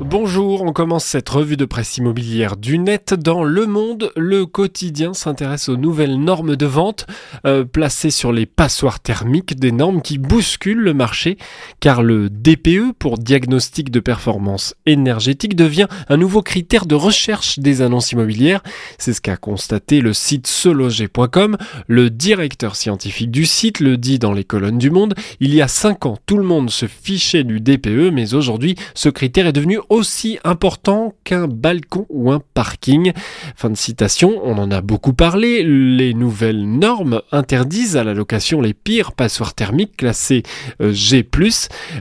Bonjour, on commence cette revue de presse immobilière du net. Dans Le Monde, le quotidien s'intéresse aux nouvelles normes de vente euh, placées sur les passoires thermiques, des normes qui bousculent le marché, car le DPE, pour diagnostic de performance énergétique, devient un nouveau critère de recherche des annonces immobilières. C'est ce qu'a constaté le site seloger.com. Le directeur scientifique du site le dit dans les colonnes du Monde. Il y a 5 ans, tout le monde se fichait du DPE, mais aujourd'hui, ce critère est devenu aussi important qu'un balcon ou un parking. Fin de citation, on en a beaucoup parlé. Les nouvelles normes interdisent à la location les pires passoires thermiques classées euh, G+.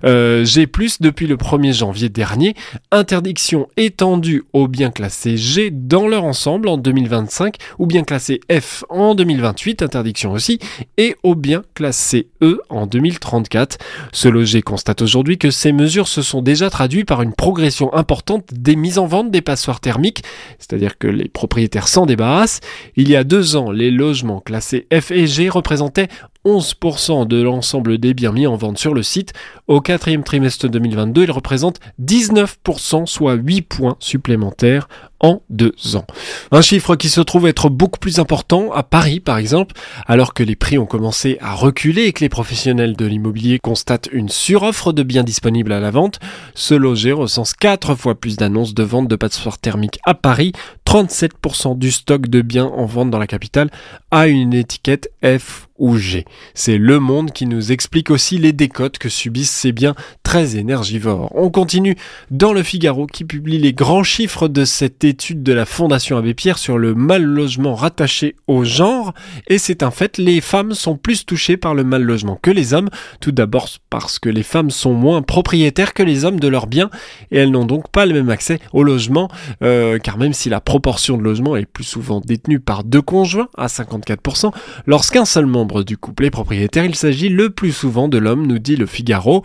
Euh, G+, depuis le 1er janvier dernier, interdiction étendue aux biens classés G dans leur ensemble en 2025 ou bien classés F en 2028, interdiction aussi, et aux biens classés E en 2034. Ce loger constate aujourd'hui que ces mesures se sont déjà traduites par une progression importante des mises en vente des passoires thermiques, c'est-à-dire que les propriétaires s'en débarrassent. Il y a deux ans, les logements classés F et G représentaient 11% de l'ensemble des biens mis en vente sur le site. Au quatrième trimestre 2022, ils représentent 19%, soit 8 points supplémentaires en deux ans. Un chiffre qui se trouve être beaucoup plus important à Paris par exemple, alors que les prix ont commencé à reculer et que les professionnels de l'immobilier constatent une suroffre de biens disponibles à la vente, ce loger recense 4 fois plus d'annonces de vente de passeports thermiques à Paris, 37% du stock de biens en vente dans la capitale a une étiquette F ou G. C'est Le Monde qui nous explique aussi les décotes que subissent ces biens très énergivores. On continue dans Le Figaro qui publie les grands chiffres de cette étude de la Fondation Abbé Pierre sur le mal logement rattaché au genre. Et c'est un fait, les femmes sont plus touchées par le mal logement que les hommes. Tout d'abord parce que les femmes sont moins propriétaires que les hommes de leurs biens et elles n'ont donc pas le même accès au logement, euh, car même si la proportion de logements est plus souvent détenue par deux conjoints à 54%, lorsqu'un seul membre du couple est propriétaire, il s'agit le plus souvent de l'homme, nous dit le Figaro.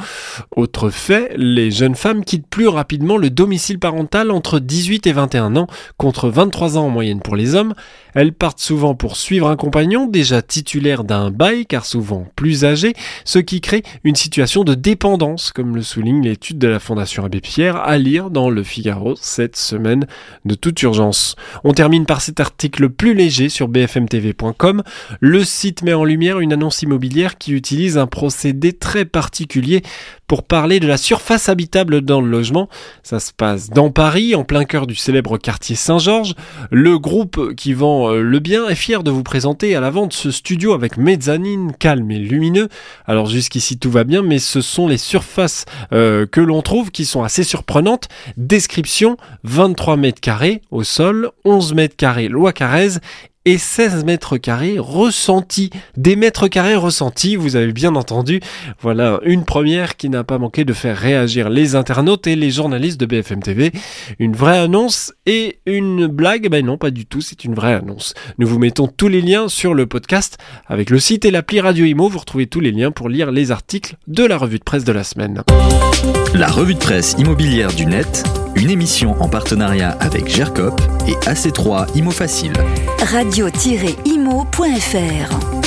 Autre fait, les jeunes femmes quittent plus rapidement le domicile parental entre 18 et 21 ans, contre 23 ans en moyenne pour les hommes. Elles partent souvent pour suivre un compagnon déjà titulaire d'un bail, car souvent plus âgé, ce qui crée une situation de dépendance, comme le souligne l'étude de la Fondation Abbé Pierre, à lire dans le Figaro cette semaine de toute urgence. On termine par cet article plus léger sur bfmtv.com. Le site met en lumière une annonce immobilière qui utilise un procédé très particulier pour parler de la surface habitable dans le logement. Ça se passe dans Paris, en plein cœur du célèbre quartier Saint-Georges. Le groupe qui vend euh, le bien est fier de vous présenter à la vente ce studio avec mezzanine calme et lumineux. Alors jusqu'ici tout va bien, mais ce sont les surfaces euh, que l'on trouve qui sont assez surprenantes. Description 23 mètres carrés au sol, 11 mètres carrés loi Carrez et 16 mètres carrés ressentis. Des mètres carrés ressentis, vous avez bien entendu. Voilà une première qui n'a pas manqué de faire réagir les internautes et les journalistes de BFM TV. Une vraie annonce et une blague? Ben non, pas du tout, c'est une vraie annonce. Nous vous mettons tous les liens sur le podcast avec le site et l'appli Radio Imo. Vous retrouvez tous les liens pour lire les articles de la revue de presse de la semaine. La revue de presse immobilière du net, une émission en partenariat avec GERCOP et AC3 Imo Facile. Radio-imo.fr